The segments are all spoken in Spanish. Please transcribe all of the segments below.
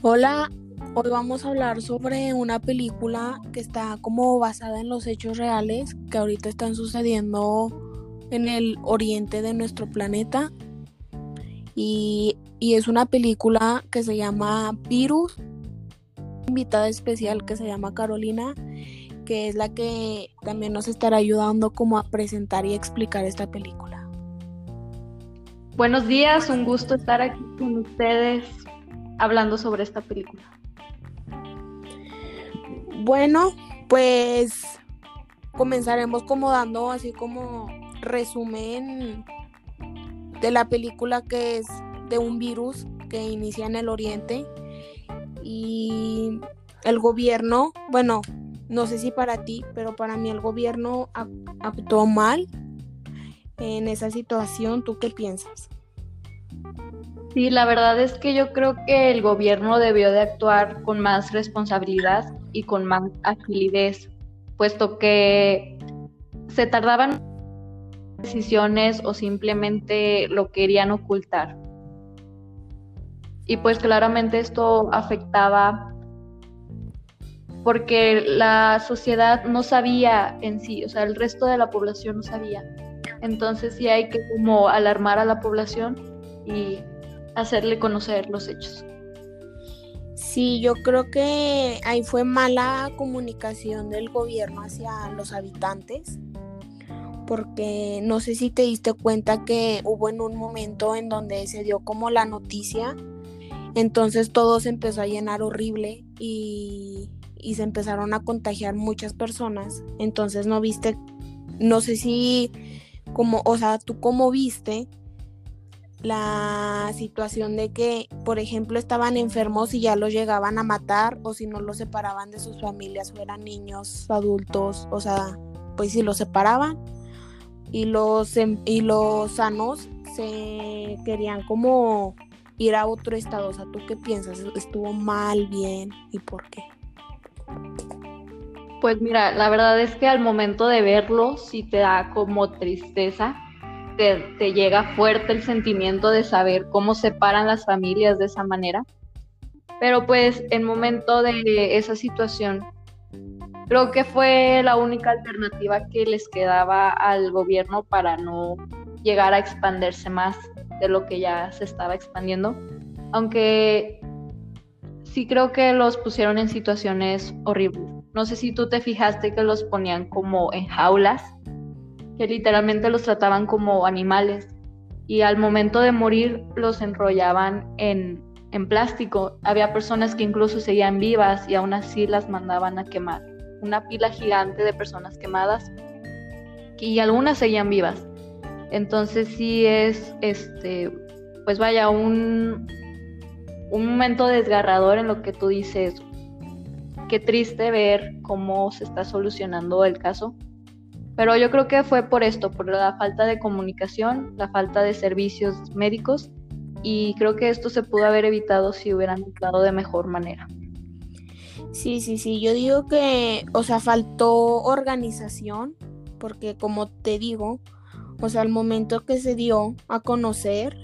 Hola, hoy vamos a hablar sobre una película que está como basada en los hechos reales que ahorita están sucediendo en el oriente de nuestro planeta. Y, es una película que se llama Virus, invitada especial que se llama Carolina, que es la que también nos estará ayudando como a presentar y explicar esta película. Buenos días, un gusto estar aquí con ustedes hablando sobre esta película? Bueno, pues comenzaremos como dando así como resumen de la película que es de un virus que inicia en el oriente y el gobierno, bueno, no sé si para ti, pero para mí el gobierno actuó mal en esa situación. ¿Tú qué piensas? Sí, la verdad es que yo creo que el gobierno debió de actuar con más responsabilidad y con más agilidad, puesto que se tardaban decisiones o simplemente lo querían ocultar. Y pues claramente esto afectaba porque la sociedad no sabía en sí, o sea, el resto de la población no sabía. Entonces sí hay que como alarmar a la población y hacerle conocer los hechos. Sí, yo creo que ahí fue mala comunicación del gobierno hacia los habitantes, porque no sé si te diste cuenta que hubo en un momento en donde se dio como la noticia, entonces todo se empezó a llenar horrible y, y se empezaron a contagiar muchas personas, entonces no viste, no sé si como, o sea, tú cómo viste la situación de que, por ejemplo, estaban enfermos y ya los llegaban a matar o si no los separaban de sus familias, fueran niños, adultos, o sea, pues si los separaban y los, y los sanos se querían como ir a otro estado. O sea, ¿tú qué piensas? ¿Estuvo mal, bien y por qué? Pues mira, la verdad es que al momento de verlo sí te da como tristeza te, llega fuerte el sentimiento de saber cómo separan las familias de esa manera. Pero pues en momento de esa situación, creo que fue la única alternativa que les quedaba al gobierno para no llegar a expandirse más de lo que ya se estaba expandiendo. Aunque sí creo que los pusieron en situaciones horribles. No sé si tú te fijaste que los ponían como en jaulas que literalmente los trataban como animales y al momento de morir los enrollaban en, plástico. Había personas que incluso seguían vivas y aún así las mandaban a quemar. Una pila gigante de personas quemadas y algunas seguían vivas. Entonces sí es, este, pues vaya, un, un momento desgarrador en lo que tú dices. Qué triste ver cómo se está solucionando el caso pero yo creo que fue por esto, por la falta de comunicación, la falta de servicios médicos y creo que esto se pudo haber evitado si hubieran actuado de mejor manera. Sí, sí, sí, yo digo que, o sea, faltó organización, porque como te digo, o sea, al momento que se dio a conocer,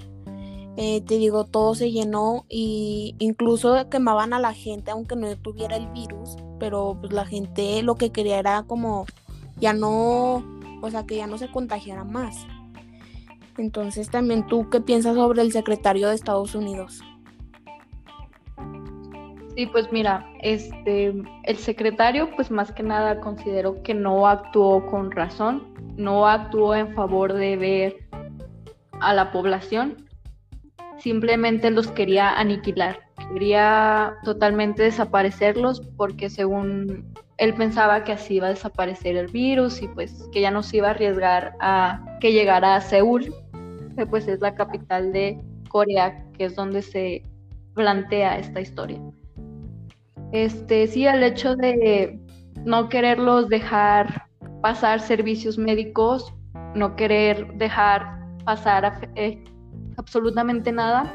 eh, te digo, todo se llenó y incluso quemaban a la gente aunque no tuviera el virus, pero pues la gente lo que quería era como ya no, o sea, que ya no se contagiara más. Entonces también tú, ¿qué piensas sobre el secretario de Estados Unidos? Sí, pues mira, este, el secretario, pues más que nada considero que no actuó con razón, no actuó en favor de ver a la población, simplemente los quería aniquilar, quería totalmente desaparecerlos porque según él pensaba que así iba a desaparecer el virus y pues que ya no se iba a arriesgar a que llegara a Seúl, que pues es la capital de Corea, que es donde se plantea esta historia. Este, sí, el hecho de no quererlos dejar pasar servicios médicos, no querer dejar pasar eh, absolutamente nada,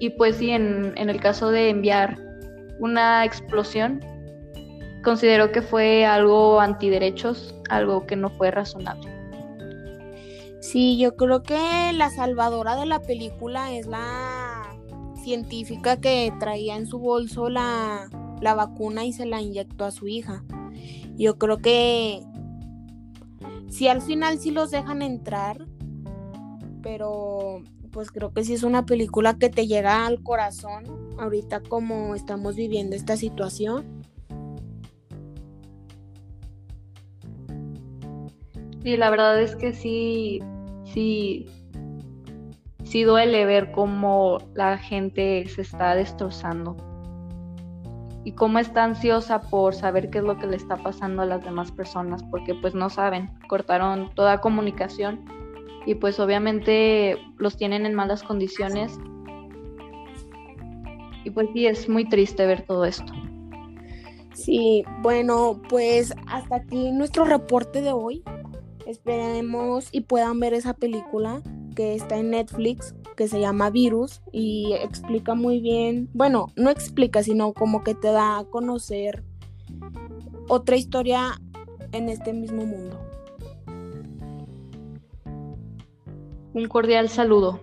y pues sí, en, en el caso de enviar una explosión, considero que fue algo antiderechos, algo que no fue razonable. Sí, yo creo que la salvadora de la película es la científica que traía en su bolso la, la vacuna y se la inyectó a su hija. Yo creo que si al final sí los dejan entrar, pero pues creo que sí es una película que te llega al corazón ahorita como estamos viviendo esta situación. Sí, la verdad es que sí, sí, sí duele ver cómo la gente se está destrozando y cómo está ansiosa por saber qué es lo que le está pasando a las demás personas, porque pues no saben, cortaron toda comunicación y pues obviamente los tienen en malas condiciones. Y pues sí, es muy triste ver todo esto. Sí, bueno, pues hasta aquí nuestro reporte de hoy. Esperemos y puedan ver esa película que está en Netflix, que se llama Virus y explica muy bien, bueno, no explica, sino como que te da a conocer otra historia en este mismo mundo. Un cordial saludo.